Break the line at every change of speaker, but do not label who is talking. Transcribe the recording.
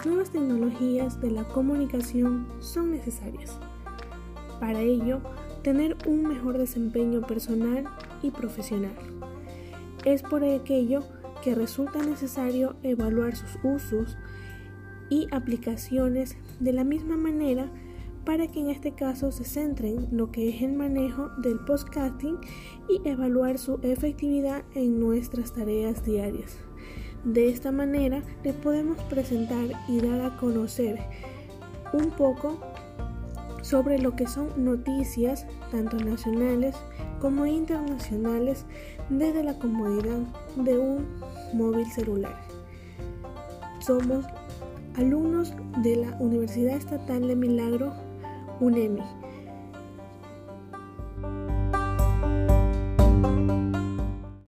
las nuevas tecnologías de la comunicación son necesarias. Para ello, tener un mejor desempeño personal y profesional. Es por aquello que resulta necesario evaluar sus usos y aplicaciones de la misma manera para que en este caso se centren lo que es el manejo del podcasting y evaluar su efectividad en nuestras tareas diarias. De esta manera le podemos presentar y dar a conocer un poco sobre lo que son noticias tanto nacionales como internacionales desde la comodidad de un móvil celular. Somos alumnos de la Universidad Estatal de Milagro UNEMI.